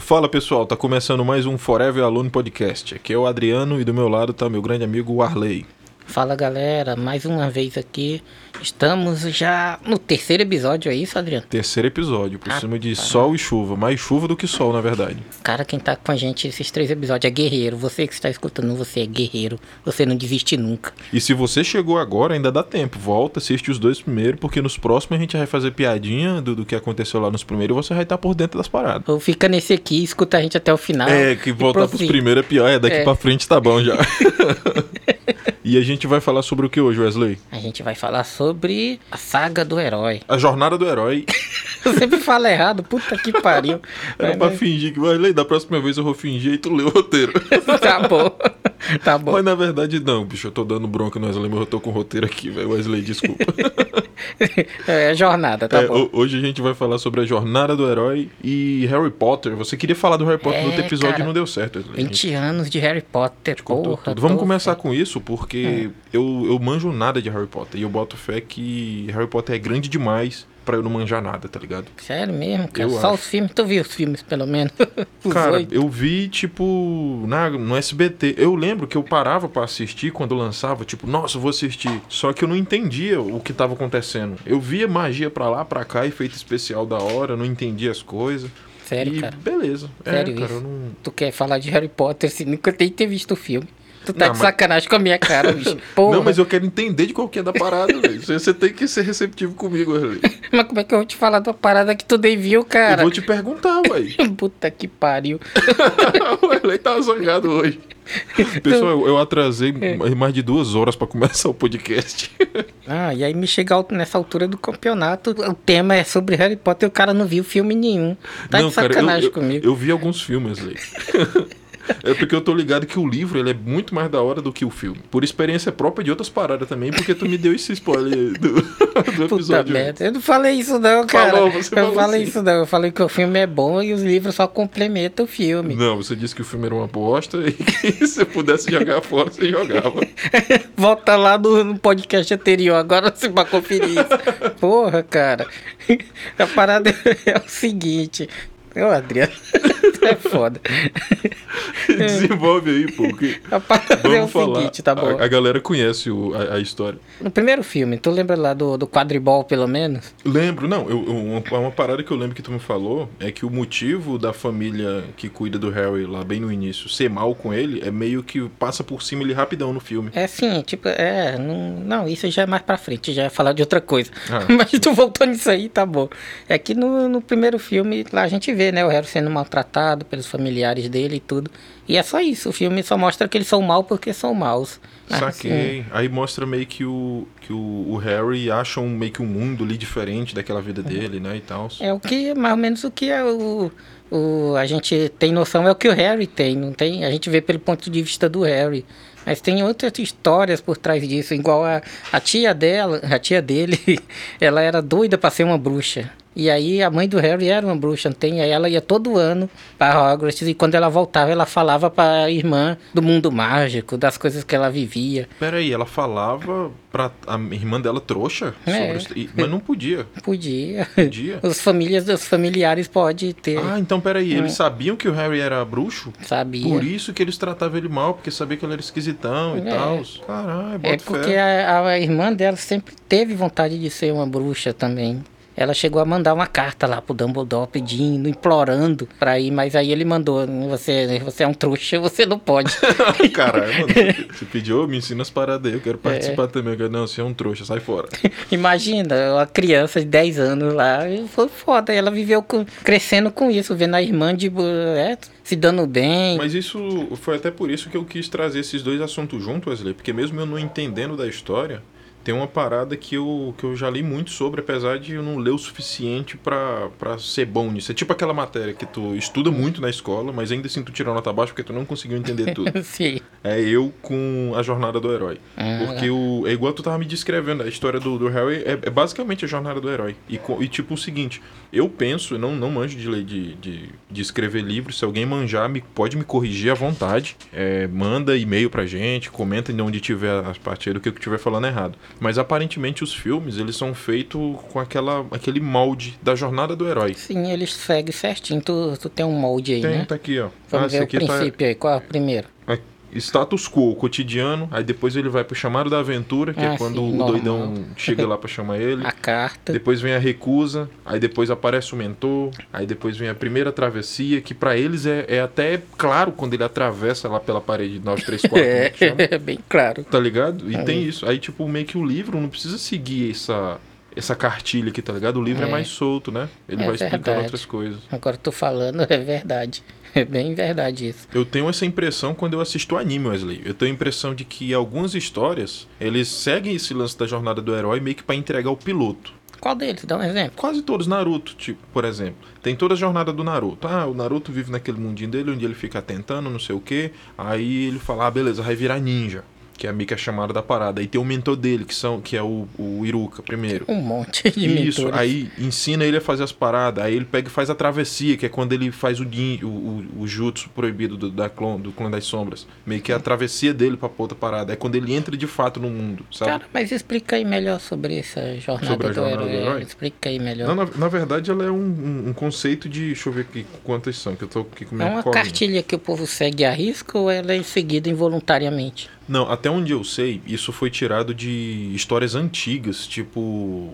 Fala pessoal, tá começando mais um Forever Alone Podcast. Aqui é o Adriano e do meu lado tá meu grande amigo Arley. Fala galera, mais uma vez aqui. Estamos já no terceiro episódio, é isso, Adriano? Terceiro episódio, por Ah, cima de tá. sol e chuva. Mais chuva do que sol, na verdade. Cara, quem tá com a gente esses três episódios é guerreiro. Você que está escutando, você é guerreiro. Você não desiste nunca. E se você chegou agora, ainda dá tempo. Volta, assiste os dois primeiro, porque nos próximos a gente vai fazer piadinha do, do que aconteceu lá nos primeiros e você vai estar por dentro das paradas. Ou fica nesse aqui, escuta a gente até o final. É, que voltar pros primeiros é pior. É, daqui É. pra frente tá bom já. e a gente vai falar sobre o que hoje, Wesley? A gente vai falar sobre a saga do herói. A jornada do herói. Eu sempre falo errado, puta que pariu. Era Mas, pra né, fingir que, Wesley, da próxima vez eu vou fingir e tu lê o roteiro. Tá bom. Tá bom. Mas na verdade não, bicho, eu tô dando bronca no Wesley, mas eu tô com o roteiro aqui, velho. Wesley, desculpa. É jornada, tá É, bom. ho- hoje a gente vai falar sobre a jornada do herói e Harry Potter. Você queria falar do Harry Potter É, no outro episódio cara. e não deu certo, Wesley. A gente 20 anos de Harry Potter, porra. tudo. Vamos começar com isso, porque eu, eu manjo nada de Harry Potter. E eu boto fé que Harry Potter é grande demais pra eu não manjar nada, tá ligado? Sério mesmo, cara? Eu Só acho. os filmes, tu viu os filmes, pelo menos? Os Cara, eu vi, tipo, na, no SBT. Eu lembro que eu parava pra assistir quando lançava, tipo, nossa, vou assistir. Só que eu não entendia o que tava acontecendo. Eu via magia pra lá, pra cá, efeito especial da hora, não entendia as coisas. Sério, e cara? beleza. Sério é, cara, não. Tu quer falar de Harry Potter se nunca tem que ter visto o filme? Tu tá Não, de mas- sacanagem com a minha cara, bicho. Porra. Não, mas eu quero entender de qual que é da parada, velho. Você- tem que ser receptivo comigo, Wesley. Mas como é que eu vou te falar uma parada que tu nem viu, Eu cara? vou te perguntar, velho. Puta que pariu. o Wesley tá zangado hoje. Pessoal, eu, eu atrasei É. mais de duas horas pra começar o podcast. Ah, e aí me chega nessa altura do campeonato, o tema é sobre Harry Potter e o cara não viu filme nenhum. Tá de cara, eu- sacanagem eu, comigo. Eu vi alguns filmes, Wesley. É porque eu tô ligado que o livro ele é muito mais da hora do que o filme. Por experiência própria de outras paradas também, porque tu me deu esse spoiler do, do Puta episódio. merda. Eu não falei isso não, cara. Falou, você eu falei sim. isso não. Eu falei que o filme é bom e os livros só complementam o filme. Não, você disse que o filme era uma bosta e que se você pudesse jogar fora, você jogava. Volta lá no, no podcast anterior, agora você vai conferir isso. Porra, cara. A parada é o seguinte. Ô, Adriano, tu é foda. Desenvolve aí, pô. que- A parada é o Vamos falar. seguinte, tá bom? A, a galera conhece o- a, a história. No primeiro filme, tu lembra lá do, do quadribol, pelo menos? Lembro, não, eu, eu- uma, uma parada que eu lembro que tu me falou é que o motivo da família que cuida do Harry lá bem no início ser mal com ele é meio que passa por cima ele rapidão no filme. É assim, tipo, é. Não, não, isso já é mais pra frente, já é falar de outra coisa. Ah. Mas tu voltou nisso aí, tá bom. É que no, no primeiro filme, lá a gente vê, né, o Harry sendo maltratado pelos familiares dele e tudo. E é só isso, o filme só mostra que eles são mal porque são maus. Assim, Saquei. Aí mostra meio que o que o, o Harry acha um, meio que um mundo ali diferente daquela vida dele, né, e tal. É o que, mais ou menos o que é o, o. A gente tem noção é o que o Harry tem, não tem? A gente vê pelo ponto de vista do Harry. Mas tem outras histórias por trás disso, igual a, a tia dela, a tia dele, ela era doida pra ser uma bruxa. E aí a mãe do Harry era uma bruxa, tem? Aí ela ia todo ano para Hogwarts e quando ela voltava ela falava para a irmã do mundo mágico, das coisas que ela vivia. Pera aí, ela falava pra a irmã dela trouxa É. sobre mas não podia. Podia. Podia. Os famílias, os familiares pode ter, Ah, então pera aí, eles sabiam que o Harry era bruxo? sabia? Por isso que eles tratavam ele mal, porque sabia que ele era esquisitão e É. tal. Caralho, bota É porque a, a irmã dela sempre teve vontade de ser uma bruxa também. Ela chegou a mandar uma carta lá pro Dumbledore pedindo, implorando pra ir, mas aí ele mandou, você, você é um trouxa, você não pode. Caralho, mano. Você pediu, "Ô, me ensina as paradas aí, eu quero participar também. Eu quero, não, você é um trouxa, sai fora. Imagina, uma criança de 10 anos lá, foi foda, ela viveu com- crescendo com isso, vendo a irmã de, é, se dando bem. Mas isso foi até por isso que eu quis trazer esses dois assuntos juntos, Wesley, porque mesmo eu não entendendo da história, tem uma parada que eu, que eu já li muito sobre, apesar de eu não ler o suficiente pra, pra ser bom nisso. É tipo aquela matéria que tu estuda muito na escola, mas ainda assim tu tira nota baixa porque tu não conseguiu entender tudo. Sim. É eu com a jornada do herói. Ah. Porque o, é igual tu tava me descrevendo, a história do, do Harry é, é basicamente a jornada do herói. E, e tipo o seguinte, eu penso, não, não manjo de ler de, de, de escrever livros, se alguém manjar, me, pode me corrigir à vontade. É, manda e-mail pra gente, comenta de onde tiver as partes aí do que eu estiver falando errado. Mas aparentemente os filmes, eles são feitos com aquela, aquele molde da jornada do herói. Sim, eles seguem certinho. Tu, tu tem um molde aí, Tem, né? tá aqui, ó. Vamos Ah, ver o tá- princípio aí. Qual é o primeiro? É, Status quo, cotidiano, aí depois ele vai pro chamado da aventura, que Ah, é quando sim, o normal. doidão chega lá pra chamar ele. A carta. Depois vem a recusa, aí depois aparece o mentor, aí depois vem a primeira travessia, que pra eles é, é até claro quando ele atravessa lá pela parede 934, É, é bem claro. tá ligado? E É. tem isso. Aí, tipo, meio que o livro não precisa seguir essa, essa cartilha aqui, tá ligado? O livro é, É. mais solto, né? Ele É vai explicando verdade. outras coisas. Agora tô falando, é verdade. É bem verdade isso. Eu tenho essa impressão quando eu assisto o anime, Wesley. Eu tenho a impressão de que algumas histórias, eles seguem esse lance da jornada do herói meio que pra entregar o piloto. Qual deles? Dá um exemplo. Quase todos, Naruto, tipo, por exemplo. Tem toda a jornada do Naruto. Ah, o Naruto vive naquele mundinho dele onde ele fica tentando, não sei o que. Aí ele fala, ah, beleza, vai virar ninja. Que é meio que a chamada da parada. Aí tem o mentor dele, que, são, que é o, o Iruka, primeiro. Um monte de Isso, mentores. aí ensina ele a fazer as paradas. Aí ele pega e faz a travessia, que é quando ele faz o, din, o, o, o jutsu proibido do, da do clã das sombras. Meio que é a travessia dele pra outra parada. É quando ele entra de fato no mundo, sabe? Cara, mas explica aí melhor sobre essa jornada, Sobre a do, jornada do herói. herói? Explica aí melhor. Não, na, na verdade, ela é um, um, um conceito de. Deixa eu ver aqui quantas são, que eu tô aqui com é uma cartilha que o povo segue a risco ou ela é seguida involuntariamente? Não, até onde eu sei, isso foi tirado de histórias antigas, tipo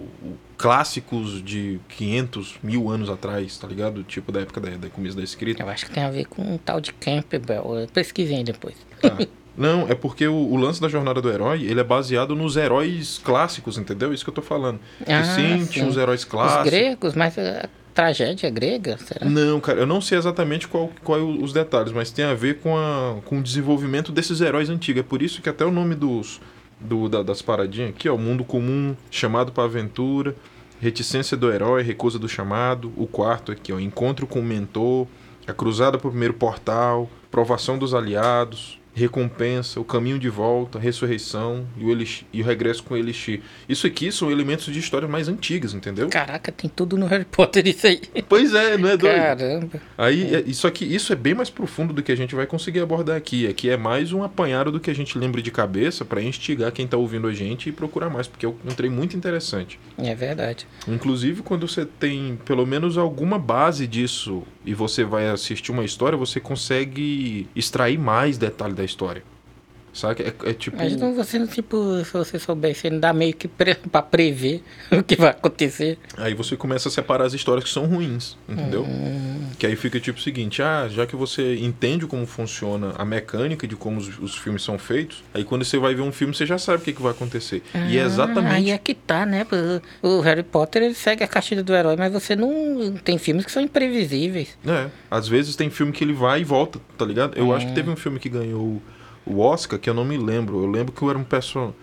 clássicos de 500 mil anos atrás, tá ligado? Tipo da época da, da começo da escrita. Eu acho que tem a ver com um tal de Campbell. Pesquisem aí depois. Tá. Não, é porque o, o lance da jornada do herói, ele é baseado nos heróis clássicos, entendeu? Isso que eu tô falando. Ah, sim, tinha os heróis Os clássicos. gregos, mas a tragédia grega, será? Não, cara, eu não sei exatamente qual, qual é o- os detalhes, mas tem a ver com, a, com o desenvolvimento desses heróis antigos. É por isso que até o nome dos, do, da- das paradinhas aqui, ó, Mundo Comum, Chamado para Aventura, Reticência do Herói, Recusa do Chamado, o quarto aqui, ó, Encontro com o Mentor, A Cruzada para o Primeiro Portal, Provação dos Aliados, Recompensa, O Caminho de Volta, Ressurreição e o, Elixir, e o Regresso com o Elixir. Isso aqui são elementos de histórias mais antigas, entendeu? Caraca, tem tudo no Harry Potter isso aí. Pois é, não é doido? Caramba. Aí, é, só que isso é bem mais profundo do que a gente vai conseguir abordar aqui. Aqui é mais um apanhado do que a gente lembra de cabeça para instigar quem tá ouvindo a gente e procurar mais, porque eu encontrei muito interessante. É verdade. Inclusive, quando você tem pelo menos alguma base disso e você vai assistir uma história, você consegue extrair mais detalhe da história. Sabe? É, é tipo. Mas não, você não, tipo, se você soubesse, não dá meio que pre pra prever o que vai acontecer. Aí você começa a separar as histórias que são ruins, entendeu? Hum. Que aí fica tipo o seguinte, ah, já que você entende como funciona a mecânica de como os, os filmes são feitos, aí quando você vai ver um filme, você já sabe o que, que vai acontecer. e é Ah, exatamente. Aí é que tá, né? O Harry Potter ele segue a caixilha do herói, mas você não. Tem filmes que são imprevisíveis. É, às vezes tem filme que ele vai e volta, tá ligado? Eu acho que teve um filme que ganhou o Oscar, que eu não me lembro. Eu lembro que eu era um personagem.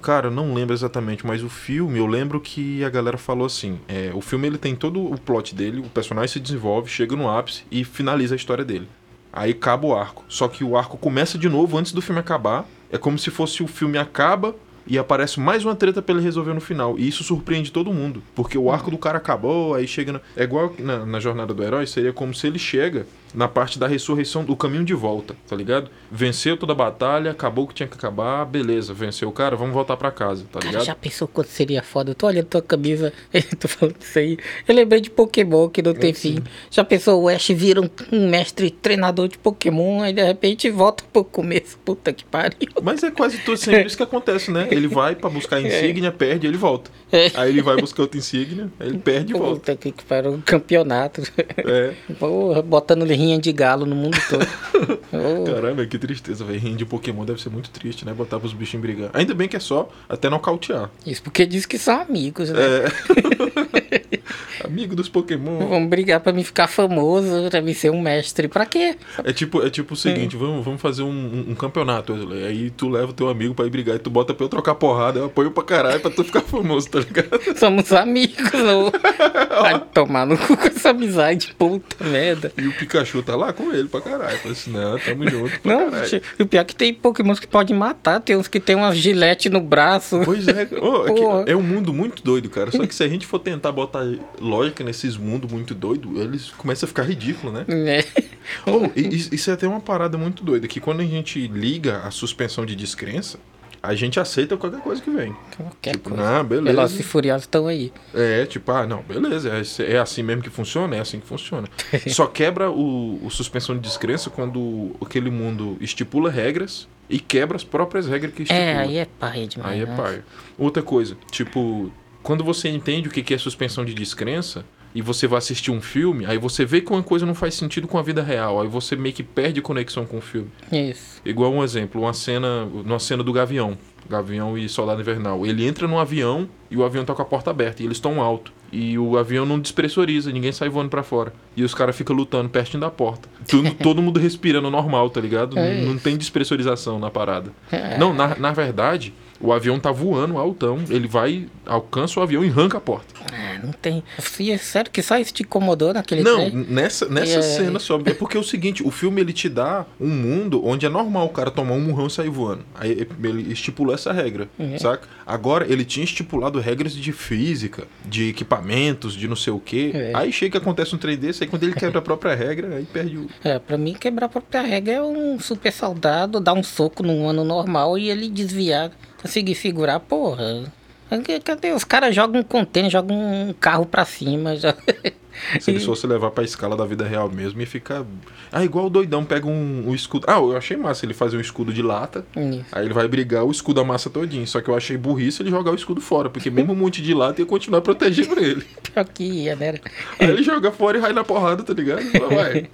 Cara, eu não lembro exatamente, mas o filme, eu lembro que a galera falou assim: é, o filme ele tem todo o plot dele, o personagem se desenvolve, chega no ápice e finaliza a história dele. Aí acaba o arco. Só que o arco começa de novo antes do filme acabar. É como se fosse o filme acaba e aparece mais uma treta pra ele resolver no final. E isso surpreende todo mundo. Porque o arco do cara acabou, aí chega. É igual na, na jornada do herói, seria como se ele chega na parte da ressurreição, do caminho de volta, tá ligado? Venceu toda a batalha, acabou o que tinha que acabar, beleza, venceu o cara, vamos voltar pra casa, tá Cara, ligado? já pensou quanto seria foda? Eu tô olhando tua camisa, tô falando isso aí. Eu lembrei de Pokémon que não tem fim. Já pensou, o Ash vira um, um mestre treinador de Pokémon, aí de repente volta pro começo. Puta que pariu. Mas é quase tudo sempre isso que acontece, né? Ele vai pra buscar a insígnia, perde, ele volta. É. Aí ele vai buscar outra insígnia, ele perde e volta. Puta que pariu, um campeonato. É. Porra, botando rinha de galo no mundo todo. Ô, Caramba, que tristeza, velho. Rinha de Pokémon deve ser muito triste, né? Botar pros bichinhos brigar. Ainda bem que é só até nocautear. Isso porque diz que são amigos, né? É. Amigo dos Pokémon. Vamos brigar pra me ficar famoso, pra me ser um mestre. Pra quê? É tipo, é tipo o seguinte, vamos, vamos fazer um, um- um campeonato, Wesley. Aí tu leva o teu amigo pra ir brigar e tu bota pra eu trocar porrada, eu apoio pra caralho pra tu ficar famoso, tá ligado? Somos amigos, não. Vai tomar no cu com essa amizade, puta merda. E o Pikachu tá lá com ele pra caralho. Falei assim, não, tamo junto pra Não, caralho. o pior é que tem pokémons que podem matar, tem uns que tem uma gilete no braço. Pois é, ô, é, é um mundo muito doido, cara. Só que se a gente for tentar botar lógica nesses mundos muito doidos, eles começam a ficar ridículo, né? É. Oh, isso é até uma parada muito doida, que quando a gente liga a suspensão de descrença, a gente aceita qualquer coisa que vem. Qualquer tipo, coisa. ah, beleza. Velozes e Furiosos estão aí. É, tipo, ah, não, beleza, é, é assim mesmo que funciona, é assim que funciona. Só quebra o, o suspensão de descrença quando aquele mundo estipula regras e quebra as próprias regras que estipula. É, aí é pai demais. Aí é né? paia. Outra coisa, tipo, quando você entende o que que é suspensão de descrença e você vai assistir um filme, aí você vê que uma coisa não faz sentido com a vida real, aí você meio que perde conexão com o filme. Isso. Igual um exemplo, uma cena, uma cena do Gavião, Gavião e Soldado Invernal. Ele entra num avião e o avião tá com a porta aberta e eles estão alto. E o avião não despressuriza, ninguém sai voando pra fora. E os caras ficam lutando pertinho da porta. Todo, todo mundo respirando normal, tá ligado? É Não, não tem despressurização na parada. É. Não, na, na verdade, o avião tá voando altão. Ele vai, alcança o avião e arranca a porta. Ah, não tem. É sério que só isso te incomodou naquele Não, trem? nessa, nessa É. cena só. É porque é o seguinte, o filme ele te dá um mundo onde é normal o cara tomar um murrão e sair voando. Aí ele estipulou essa regra, Uhum. saca? Agora, ele tinha estipulado regras de física, de equipamentos, de não sei o quê. É. Aí chega que acontece um trem desse, aí quando ele quebra a própria regra, aí perde o... É, pra mim quebrar a própria regra é um super soldado dar um soco num ano normal e ele desviar, conseguir segurar, porra. Cadê? Os caras jogam um container, jogam um carro pra cima. Já... Se ele fosse levar pra escala da vida real mesmo, ia ficar... Ah, igual o doidão pega um, um escudo... Ah, eu achei massa ele fazer um escudo de lata, Isso. Aí ele vai brigar, o escudo amassa todinho. Só que eu achei burrice ele jogar o escudo fora, porque mesmo um monte de lata ia continuar protegendo ele. Pior que ia, né? Aí ele joga fora e vai na porrada, tá ligado? Fala, Vai,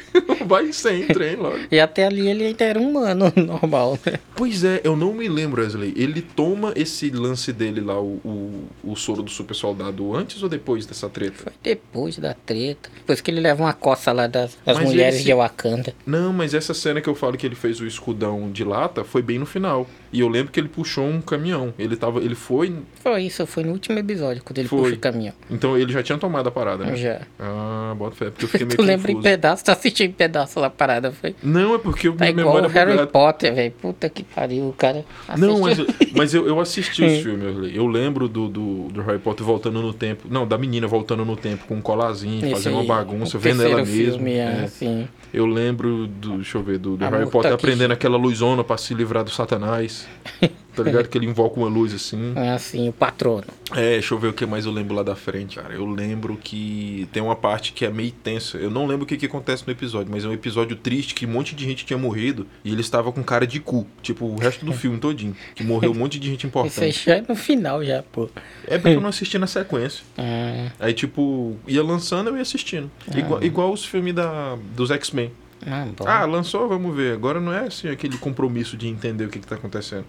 vai sem trem logo. E até ali ele ainda era um humano normal, né? Pois é, eu não me lembro, Wesley. Ele toma esse lance dele lá, o, o, o soro do super soldado, antes ou depois dessa treta? Foi depois da treta. Depois que ele leva uma coça lá das, das mulheres se- de Wakanda. Não, mas essa cena que eu falo que ele fez o escudão de lata foi bem no final. E eu lembro que ele puxou um caminhão. Ele tava. Ele foi. Foi isso, foi no último episódio, quando ele Foi. puxa o caminhão. Então ele já tinha tomado a parada, né? Já. Ah, bota fé, porque eu fiquei meio Tu lembra em confuso. pedaço, tu assistiu em pedaço lá a parada, foi? Não, é porque eu Tá minha igual memória é Harry bugada. Potter, velho. Puta que pariu, o cara. Não, mas, assistiu- mas eu, eu assisti os filmes, eu lembro do, do, do Harry Potter voltando no tempo. Não, da menina voltando no tempo com um colazinho, Fazendo uma aí, bagunça, vendo ela mesma. é, é. Eu lembro do. Deixa eu ver, do, do Harry Potter tá aprendendo aquela luzona pra se livrar do Satanás. Tá ligado? que ele invoca uma luz assim. É assim, o patrono. É, deixa eu ver o que mais eu lembro lá da frente, cara. Eu lembro que tem uma parte que é meio tensa. Eu não lembro o que, que acontece no episódio, mas é um episódio triste que um monte de gente tinha morrido e ele estava com cara de cu. Tipo, o resto do filme todinho. Que morreu um monte de gente Isso aí importante. já é no final, já, pô. É porque eu não assisti na sequência. Ah, Aí, tipo, ia lançando eu ia assistindo. Igual, igual os filmes da, dos X-Men. Ah. Ah, lançou, vamos ver. Agora não é assim aquele compromisso de entender o que, que tá acontecendo.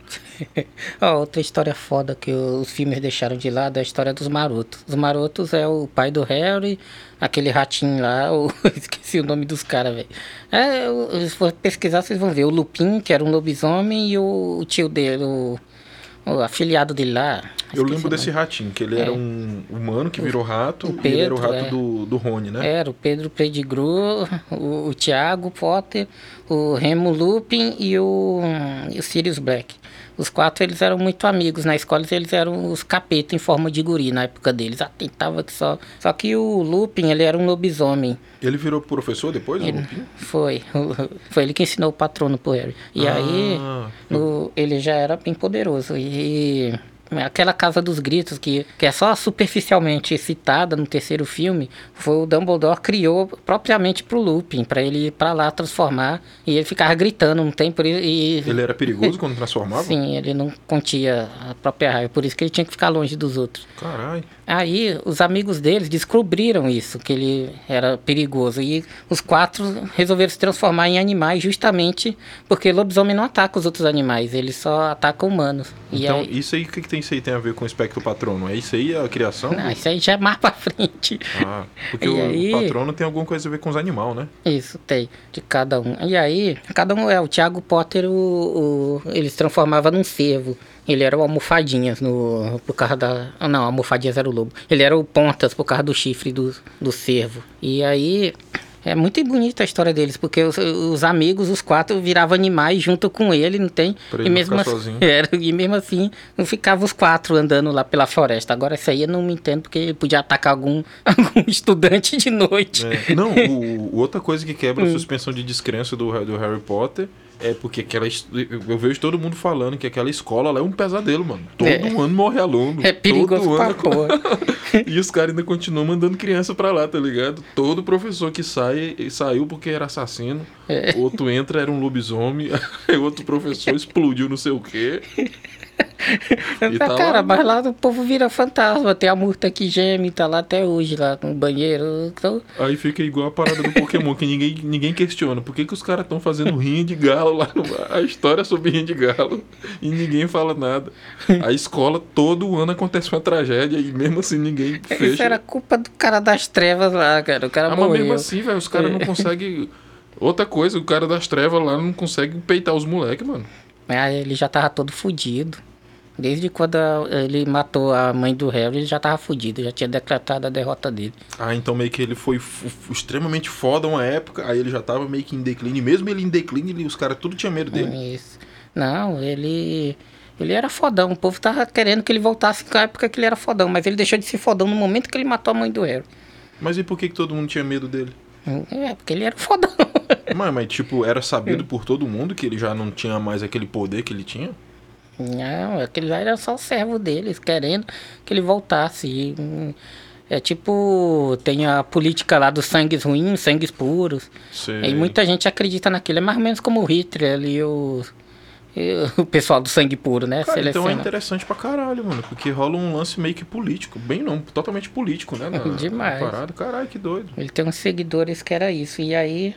Ó, outra história foda que os filmes deixaram de lado é a história dos marotos. Os marotos é o pai do Harry, aquele ratinho lá, o... esqueci o nome dos caras, velho. É, se for pesquisar, vocês vão ver. O Lupin, que era um lobisomem, e o, o tio dele, o, o afiliado dele lá. Eu lembro desse ratinho, que ele era um humano que virou rato o e ele era o Pedro, rato é. do, do Rony, né? Era o Pedro Pedigru, o, o Thiago Potter, o Remo Lupin e o, e o Sirius Black. Os quatro eles eram muito amigos. Na escola eles eram os capeta em forma de guri na época deles. Atentava que só. Só que o Lupin ele era um lobisomem. Ele virou professor depois, o Lupin? Foi. Foi ele que ensinou o patrono pro Harry. E aí Ah, no- ele já era bem poderoso. E aquela Casa dos Gritos, que, que é só superficialmente citada no terceiro filme, foi o Dumbledore criou propriamente pro Lupin, para ele ir pra lá transformar. E ele ficava gritando um tempo. E, Ele era perigoso quando transformava? Sim, ele não contia a própria raiva, por isso que ele tinha que ficar longe dos outros. Caralho. Aí os amigos deles descobriram isso, que ele era perigoso. E os quatro resolveram se transformar em animais justamente porque lobisomem não ataca os outros animais, ele só ataca humanos. Então, aí, isso aí, o que, que tem isso aí tem a ver com o espectro patrono? É isso aí a criação? não, isso aí já é mais pra frente. Ah, porque E o, aí- patrono tem alguma coisa a ver com os animais, né? Isso, tem, de cada um. E aí, cada um é, o Thiago Potter, o, o, ele se transformava num cervo. Ele era o almofadinhas no, por causa da. Não, almofadinhas era o lobo. Ele era o pontas por causa do chifre do, do cervo. E aí. É muito bonita a história deles, porque os, os amigos, os quatro, viravam animais junto com ele, não tem? Pra e mesmo assim, era, e mesmo assim, não ficavam os quatro andando lá pela floresta. Agora, isso aí eu não me entendo, porque ele podia atacar algum, algum estudante de noite. É. Não, o, outra coisa que Hum. quebra a suspensão de descrença do, do Harry Potter É porque aquela. Eu vejo todo mundo falando que aquela escola lá é um pesadelo, mano. Todo É. ano morre aluno. É perigoso todo ano. E os caras ainda continuam mandando criança pra lá, tá ligado? Todo professor que sai, saiu porque era assassino. É. Outro entra, era um lobisomem. Outro professor explodiu não sei o quê. E tá cara, lá. mas lá o povo vira fantasma. Tem a murta que geme, tá lá até hoje, lá no banheiro. Então, Aí fica igual a parada do Pokémon, que ninguém, ninguém questiona. Por que, que os caras estão fazendo rinha de galo lá no A história sobre rinha de galo e ninguém fala nada. A escola, todo ano acontece uma tragédia e mesmo assim ninguém isso fecha. era culpa do cara das trevas lá, cara. O cara Ah, mas morreu. mesmo assim, velho, os caras não É. conseguem. Outra coisa, o cara das trevas lá não consegue peitar os moleques, mano. Mas ele já tava todo fudido. Desde quando a- ele matou a mãe do Harry, ele já tava fudido. Já tinha decretado a derrota dele. Ah, então meio que ele foi extremamente foda uma época, aí ele já tava meio que em declínio. E mesmo ele em declínio, ele- os caras tudo tinha medo dele. Isso. Não, ele. Ele era fodão. O povo tava querendo que ele voltasse na época que ele era fodão. Mas ele deixou de ser fodão no momento que ele matou a mãe do Harry. Mas e por que, que todo mundo tinha medo dele? É, porque ele era fodão. Mas, mas, tipo, era sabido por todo mundo que ele já não tinha mais aquele poder que ele tinha? Não, aquele lá era só servo deles, querendo que ele voltasse. E, hum, é tipo, tem a política lá dos sangues ruins, sangues puros. Sei. E muita gente acredita naquilo. É mais ou menos como o Hitler ali, o, o pessoal do sangue puro, né? Cara, então é interessante pra caralho, mano. Porque rola um lance meio que político. Bem não, totalmente político, né? Na, Demais. na parada. Caralho, que doido. Ele tem uns seguidores que era isso. E aí,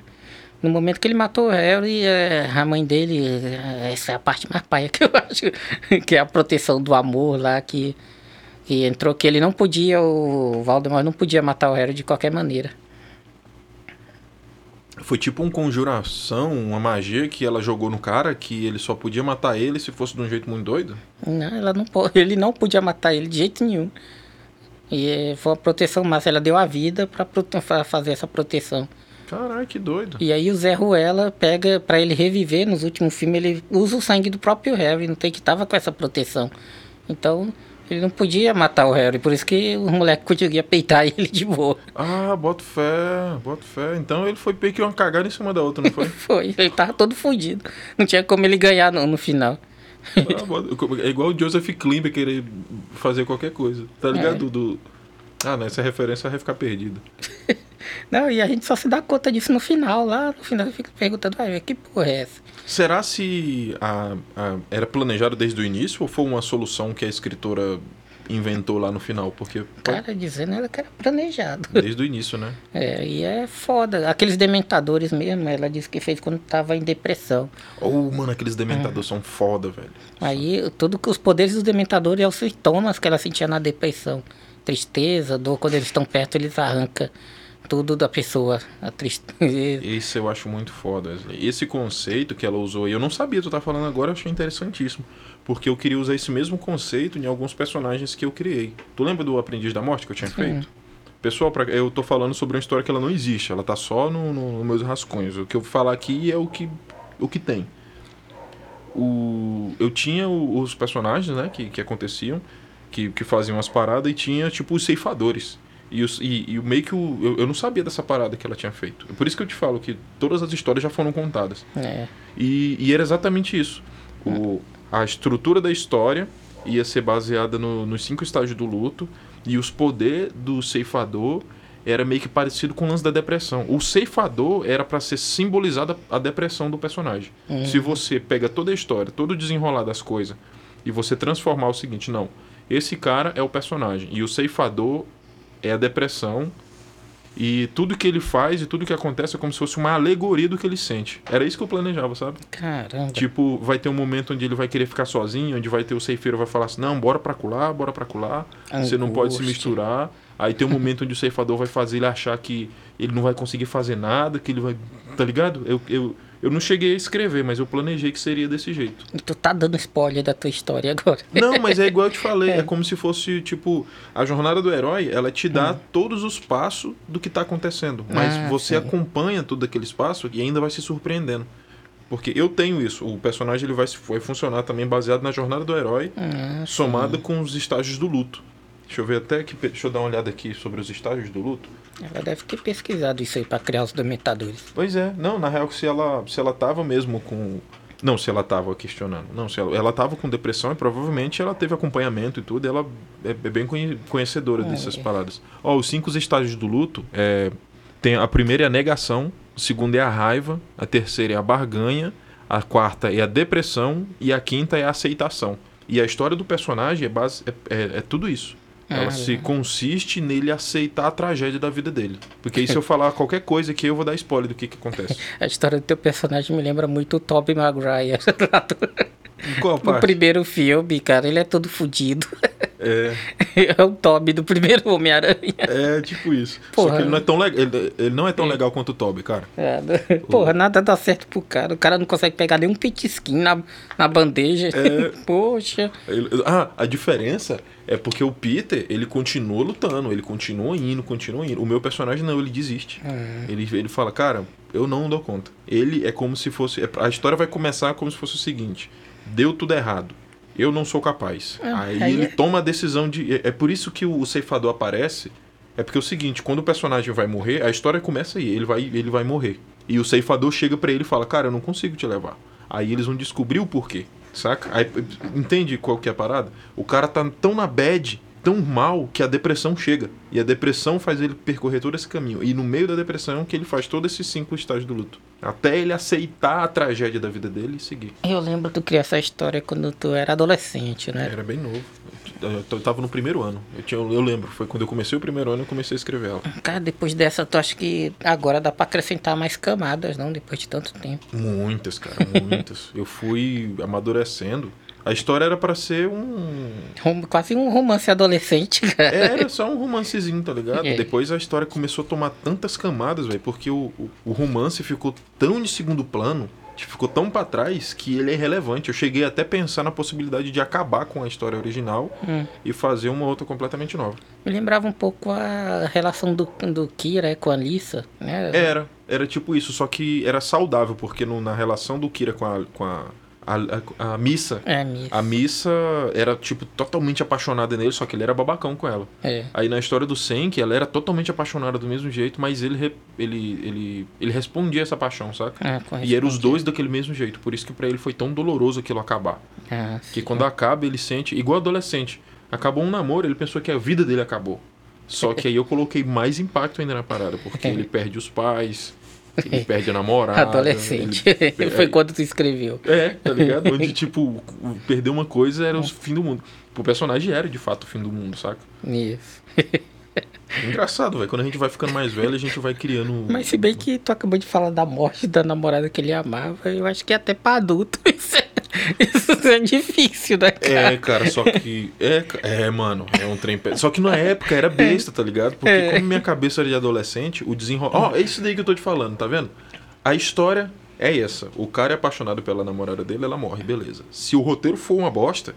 no momento que ele matou o Harry, é, a mãe dele, é, essa é a parte mais paia que eu acho, que é a proteção do amor lá, que, que entrou que ele não podia, o Valdemar não podia matar o Harry de qualquer maneira. Foi tipo uma conjuração, uma magia que ela jogou no cara que ele só podia matar ele se fosse de um jeito muito doido. Não, ela não, ele não podia matar ele de jeito nenhum. E é, foi uma proteção massa, ela deu a vida pra fazer essa proteção. Caralho, que doido. E aí o Zé Ruela pega pra ele reviver nos últimos filmes, ele usa o sangue do próprio Harry, não tem que tava com essa proteção. Então, ele não podia matar o Harry, por isso que os moleques conseguiam peitar ele de boa. Ah, bota fé, bota fé. Então ele foi meio que uma cagada em cima da outra, não foi? Foi, ele tava todo fudido. Não tinha como ele ganhar não, no final. Ah, É igual o Joseph Klimber querer fazer qualquer coisa. Tá ligado? Do... Ah, nessa referência vai ficar perdido. Não, e a gente só se dá conta disso no final, lá no final fica perguntando, "Ué, que porra é essa? Será se a, a- era planejado desde o início ou foi uma solução que a escritora inventou lá no final? Porque cara dizendo ela que era planejado. desde o início, né? É, e é foda. Aqueles dementadores mesmo, ela disse que fez quando tava em depressão. Oh, mano, aqueles dementadores são foda, velho. Aí, tudo que os poderes dos dementadores é os sintomas que ela sentia na depressão. Tristeza, dor, quando eles estão perto, eles arrancam tudo da pessoa. A tristeza. Esse eu acho muito foda. Wesley. Esse conceito que ela usou, e eu não sabia, tu tá falando agora, eu achei interessantíssimo. Porque eu queria usar esse mesmo conceito em alguns personagens que eu criei. Tu lembra do Aprendiz da Morte que eu tinha feito? Pessoal, pra- eu tô falando sobre uma história que ela não existe, ela tá só no, no- nos meus rascunhos. O que eu vou falar aqui é o que, o que tem. O, eu tinha os personagens, né, que, que aconteciam, que, que faziam as paradas, e tinha, tipo, os ceifadores. E, os, e, e o meio que o, eu, eu não sabia dessa parada que ela tinha feito. Por isso que eu te falo que todas as histórias já foram contadas. É. E, e era exatamente isso. O, a estrutura da história ia ser baseada no- nos cinco estágios do luto e os poderes do ceifador era meio que parecido com o lance da depressão. O ceifador era para ser simbolizada a depressão do personagem. Se você pega toda a história, todo o desenrolar das coisas e você transformar o seguinte, não, esse cara é o personagem e o ceifador é a depressão e tudo que ele faz e tudo que acontece é como se fosse uma alegoria do que ele sente. Era isso que eu planejava, sabe? Caramba. Tipo, vai ter um momento onde ele vai querer ficar sozinho, onde vai ter o ceifeiro vai falar assim, não, bora pra colar, bora pra colar, você não pode se Angústia. misturar. Aí tem um momento onde o ceifador vai fazer ele achar que ele não vai conseguir fazer nada, que ele vai. Tá ligado? Eu, eu, eu não cheguei a escrever, mas eu planejei que seria desse jeito. Tu tá dando spoiler da tua história agora. Não, mas é igual eu te falei, é como se fosse, tipo, a jornada do herói, ela te dá todos os passos do que tá acontecendo. Mas Ah, você sim. acompanha todo aquele espaço e ainda vai se surpreendendo. Porque eu tenho isso, o personagem ele vai, vai funcionar também baseado na jornada do herói, Ah, somado com os estágios do luto. Deixa eu ver até que. Deixa eu dar uma olhada aqui sobre os estágios do luto. Ela deve ter pesquisado isso aí pra criar os dementadores. Pois é, não, na real, se ela, se ela tava mesmo com. Não, se ela tava questionando. Não, se ela, ela tava com depressão e provavelmente ela teve acompanhamento e tudo. E ela é, é bem conhe- conhecedora Ah, dessas é. paradas. Ó, os cinco estágios do luto é. Tem a primeira é a negação, a segunda é a raiva, a terceira é a barganha, a quarta é a depressão e a quinta é a aceitação. E a história do personagem é, base, é, é, é tudo isso. Ela se é. consiste nele aceitar a tragédia da vida dele. Porque aí se eu falar qualquer coisa aqui, eu vou dar spoiler do que, que acontece. A história do teu personagem me lembra muito o Tobey Maguire. Qual No parte? primeiro filme, cara, ele é todo fudido. É, É o Toby do primeiro Homem-Aranha. é tipo isso. Só Porra. que ele não é tão legal. Ele, ele não é tão legal quanto o Toby, cara. É, Porra, nada dá certo pro cara. O cara não consegue pegar nenhum petisquinho na, na bandeja. É. Poxa. Ele- ah, a diferença é porque o Peter, ele continua lutando, ele continua indo, continua indo. O meu personagem não, ele desiste. Ele, ele fala, cara, eu não dou conta. Ele é como se fosse. é- A história vai começar como se fosse o seguinte: deu tudo errado. Eu não sou capaz. Ah, aí aí ele é- toma a decisão de. É, é por isso que o, ceifador aparece. É porque é o seguinte, quando o personagem vai morrer, a história começa aí, ele vai, ele vai morrer. E o ceifador chega pra ele e fala, cara, eu não consigo te levar. Aí eles vão descobrir o porquê, saca? Aí, entende qual que é a parada? O cara tá tão na bad, tão mal, que a depressão chega. E a depressão faz ele percorrer todo esse caminho. E no meio da depressão que ele faz todos esses cinco estágios do luto. Até ele aceitar a tragédia da vida dele e seguir. Eu lembro tu criar essa história quando tu era adolescente, né? Era bem novo. Eu, eu tava no primeiro ano. Eu, tinha, eu lembro, foi quando eu comecei o primeiro ano eu comecei a escrever ela. Cara, depois dessa, tu acha que agora dá pra acrescentar mais camadas, não? Depois de tanto tempo. Muitas, cara, muitas. eu fui amadurecendo. A história era pra ser um. Quase um romance adolescente, cara. Era só um romancezinho, tá ligado? É. Depois a história começou a tomar tantas camadas, velho, porque o, o, o romance ficou tão de segundo plano, ficou tão pra trás, que ele é irrelevante. Eu cheguei até a pensar na possibilidade de acabar com a história original Hum. e fazer uma outra completamente nova. Me lembrava um pouco a relação do, do Kira com a Lisa, né? Era, era tipo isso, só que era saudável, porque no- na relação do Kira com a. Com a a, a- a missa. É, mesmo. A missa era, tipo, totalmente apaixonada nele, só que ele era babacão com ela. É. Aí na história do Senki, ela era totalmente apaixonada do mesmo jeito, mas ele, re- ele, ele, ele respondia essa paixão, saca? Ah, E eram os dois daquele mesmo jeito, por isso que pra ele foi tão doloroso aquilo acabar. Ah, Que quando acaba, ele sente, igual adolescente, acabou um namoro, ele pensou que a vida dele acabou. Só que aí eu coloquei mais impacto ainda na parada, porque ele perde os pais, ele perde a namorada. Adolescente. ele- Foi quando tu escreveu. É, tá ligado? Onde, tipo, perder uma coisa era o fim do mundo. O personagem era, de fato, o fim do mundo, saca? Isso. Engraçado, velho. Quando a gente vai ficando mais velho, a gente vai criando. Mas se bem que tu acabou de falar da morte da namorada que ele amava, eu acho que até pra adulto isso é, isso é difícil, né, cara? É, cara, só que. É, é, mano, é um trem. Só que na época era besta, tá ligado? Porque É. como minha cabeça era de adolescente, o desenrolar. Ó, é isso daí que eu tô te falando, tá vendo? A história é essa. O cara é apaixonado pela namorada dele, ela morre, beleza. Se o roteiro for uma bosta,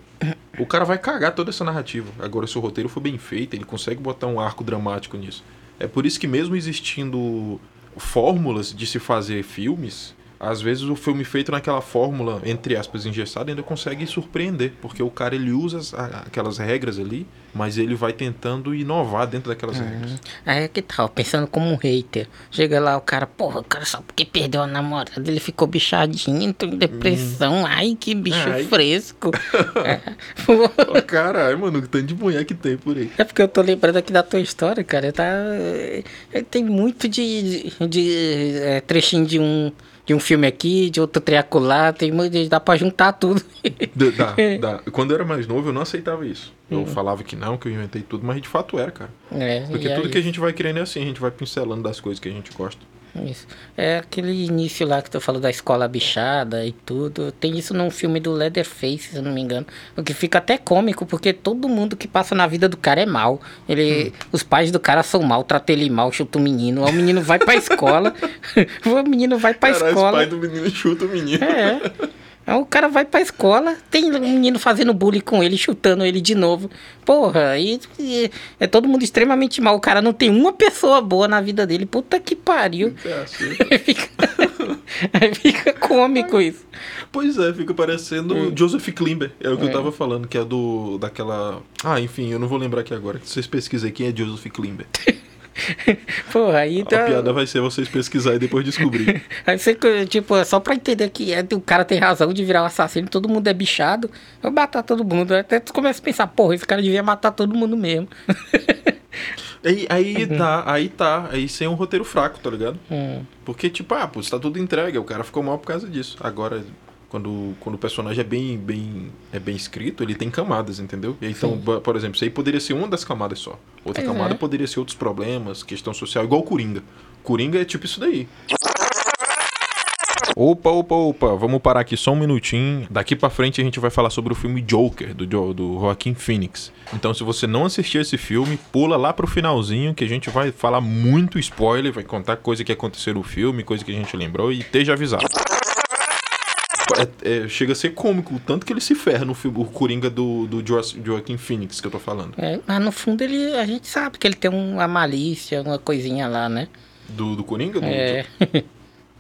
o cara vai cagar toda essa narrativa. Agora, se o roteiro for bem feito, ele consegue botar um arco dramático nisso. É por isso que mesmo existindo fórmulas de se fazer filmes, às vezes o filme feito naquela fórmula, entre aspas, engessada, ainda consegue surpreender. Porque o cara ele usa aquelas regras ali, mas ele vai tentando inovar dentro daquelas regras. Aí é que tal, pensando como um hater. Chega lá, o cara, porra, o cara só porque perdeu a namorada, ele ficou bichadinho, entrou em depressão. Ai, que bicho Ai. fresco. é. Ó, Caralho, mano, que tanto de mulher que tem por aí. É porque eu tô lembrando aqui da tua história, cara. Tá, é, tem muito de, de é, trechinho de um, de um filme aqui, de outro triacular, tem dá pra juntar tudo. Da- da- Quando eu era mais novo, eu não aceitava isso. Eu falava que não, que eu inventei tudo, mas de fato era, cara. É, Porque tudo aí- que a gente vai querendo é assim, a gente vai pincelando das coisas que a gente gosta. Isso. É aquele início lá que tu falou da escola bichada e tudo. Tem isso num filme do Leatherface, se eu não me engano. O que fica até cômico, porque todo mundo que passa na vida do cara é mal. Ele, Os pais do cara são mal, trata ele mal, chuta o menino. Aí o menino vai pra escola. o menino vai pra Caralho, escola. os pais do menino chuta o menino. É. Aí o cara vai pra escola, tem um menino fazendo bullying com ele, chutando ele de novo. Porra, aí é todo mundo extremamente mal. O cara não tem uma pessoa boa na vida dele. Puta que pariu. É. Aí fica, aí fica cômico isso. Pois é, fica parecendo Hum. Joseph Klimber. É o que eu tava falando, que é do. daquela. Ah, enfim, eu não vou lembrar aqui agora. Vocês pesquisem quem é Joseph Klimber. Porra, aí A tá. piada vai ser vocês pesquisarem e depois descobrir. Aí você, tipo, é só pra entender que é, o cara tem razão de virar um assassino, todo mundo é bichado, eu matar todo mundo. Até tu começa a pensar, porra, esse cara devia matar todo mundo mesmo. aí, aí tá, aí tá. Aí sem um roteiro fraco, tá ligado? Hum. Porque, tipo, ah, pô, tá tudo entregue, o cara ficou mal por causa disso. Agora, quando, quando o personagem é bem, bem, é bem escrito, ele tem camadas, entendeu? Então, Sim. por exemplo, isso aí poderia ser uma das camadas só. Outra Pois camada é. poderia ser outros problemas, questão social, igual o Coringa. Coringa é tipo isso daí. Opa, opa, opa, vamos parar aqui só um minutinho. Daqui pra frente a gente vai falar sobre o filme Joker, do, Jo- do Joaquim Phoenix. Então, se você não assistiu esse filme, pula lá pro finalzinho que a gente vai falar muito spoiler, vai contar coisa que aconteceu no filme, coisa que a gente lembrou e esteja avisado. É- é, chega a ser cômico, o tanto que ele se ferra no filme, o Coringa do, do Jo- Joaquim Phoenix que eu tô falando. É, mas no fundo ele, a gente sabe que ele tem uma malícia, uma coisinha lá, né? Do, do Coringa? Do, É.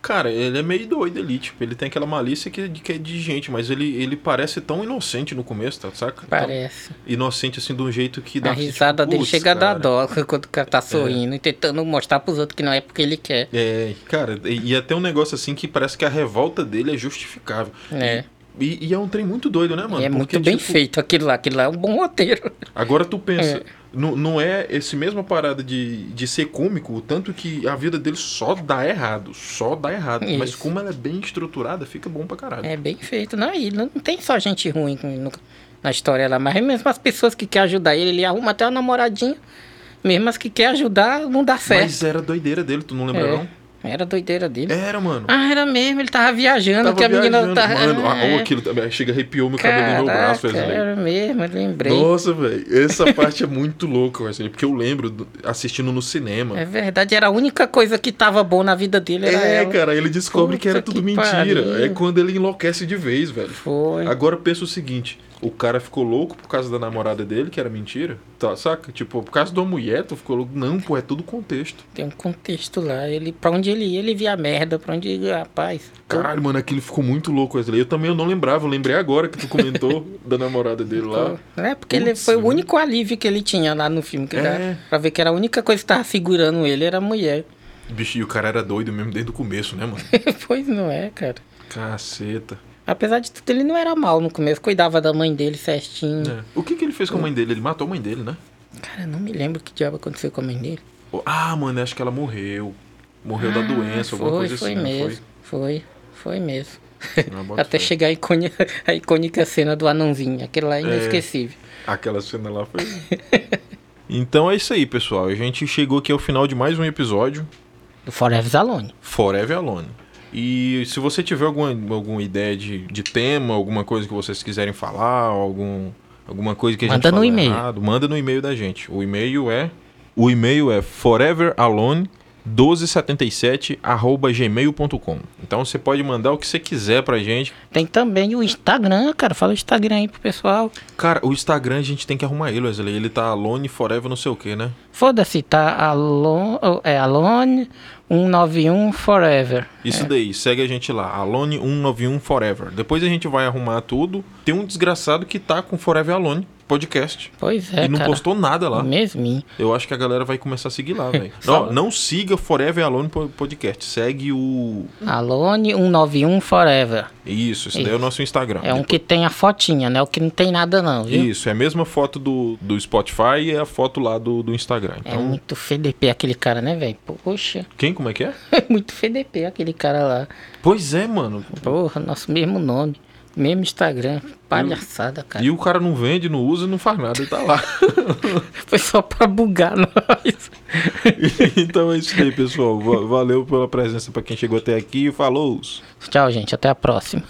Cara, ele é meio doido ali, tipo, ele tem aquela malícia que, é de- que é de gente, mas ele, ele parece tão inocente no começo, tá, saca? Tão Parece. inocente assim de um jeito que dá A você, risada tipo, dele "Putz, chega a dar cara." dó quando o cara tá sorrindo e tentando mostrar pros outros que não é porque ele quer. É, cara, e, e até um negócio assim que parece que a revolta dele é justificável. É. E, e é um trem muito doido, né, mano? E é Porque, muito bem tipo, feito aquilo lá. Aquilo lá é um bom roteiro. Agora tu pensa, É. não, não é esse mesma parada de, de ser cômico, o tanto que a vida dele só dá errado, só dá errado. Mas Isso. como ela é bem estruturada, fica bom pra caralho. É bem feito. Não, e não tem só gente ruim no- na história lá, mas mesmo as pessoas que querem ajudar ele, ele arruma até uma namoradinha. Mesmo as que querem ajudar, não dá certo. Mas era doideira dele, tu não lembra É. não? Era doideira dele. Era, mano. Ah, era mesmo, ele tava viajando, Tava que a menina tava. Mano, ah, é. aquilo também chega arrepiou meu cabelo no meu braço, Wesley. Era mesmo, eu lembrei. Nossa, velho. Essa parte é muito louca, Wesley. Porque eu lembro do- assistindo no cinema. É verdade, era a única coisa que tava bom na vida dele. É, ela. cara, ele descobre que era Puta tudo que mentira. pariu. É quando ele enlouquece de vez, velho. Foi. Agora pensa o seguinte: o cara ficou louco por causa da namorada dele, que era mentira. Tá, saca? Tipo, por causa uma mulher, tu ficou louco. Não, pô, é tudo contexto. Tem um contexto lá. Ele, pra onde ele ia, ele via merda. Pra onde ele ia, rapaz. Caralho, mano, aquilo ficou muito louco, Wesley. Eu também eu não lembrava, eu lembrei agora que tu comentou da namorada dele lá. É, porque ele Putz, foi o velho. único alívio que ele tinha lá no filme. Que É. dá pra ver que era a única coisa que tava segurando ele, era a mulher. Bicho, e o cara era doido mesmo desde o começo, né, mano? pois não é, cara. Caceta. Apesar de tudo, ele não era mal no começo. Cuidava da mãe dele certinho. É. O que, que ele fez com a mãe dele? Ele matou a mãe dele, né? Cara, não me lembro o que diabo aconteceu com a mãe dele. Ah, mano, acho que ela morreu. Morreu da Ah, doença, alguma foi, coisa foi assim. mesmo. Foi, foi mesmo. Não, bota Até chegar a icônica, a icônica cena do anãozinho. Aquele lá é inesquecível. Aquela cena lá foi. então é isso aí, pessoal. A gente chegou aqui ao final de mais um episódio. Do Forever Alone. Forever Alone. E se você tiver alguma, alguma ideia de, de tema, alguma coisa que vocês quiserem falar, algum, alguma coisa que a Manda gente no e-mail. errado, manda no e-mail da gente. O e-mail é o e-mail é foreveralone 1277@gmail.com. Então você pode mandar o que você quiser pra gente. Tem também o Instagram, cara. Fala o Instagram aí pro pessoal. Cara, o Instagram a gente tem que arrumar ele, Wesley. Ele tá alone forever não sei o que, né? Foda-se, tá Alone, é Alone 191 Forever. Isso daí, segue a gente lá, Alone191 Forever. Depois a gente vai arrumar tudo. Tem um desgraçado que tá com Forever Alone podcast. Pois é, e não cara. postou nada lá. Mesminho. Eu acho que a galera vai começar a seguir lá, velho. Não, não siga Forever Alone po- podcast. Segue o. Alone 191 Forever. Isso, esse daí é o Isso. nosso Instagram. É um que tem a fotinha, né? O que não tem nada não, viu? Isso, é a mesma foto do, do Spotify e é a foto lá do, do Instagram. É Então, muito FDP aquele cara, né, velho? Poxa, quem? Como é que é? é muito FDP aquele cara lá. Pois é, mano. Porra, nosso mesmo nome. Mesmo Instagram. Palhaçada, cara. E o cara não vende, não usa, não faz nada, ele tá lá. Foi só pra bugar nós. então é isso aí, pessoal. Va- Valeu pela presença pra quem chegou até aqui. Falou! Tchau, gente. Até a próxima.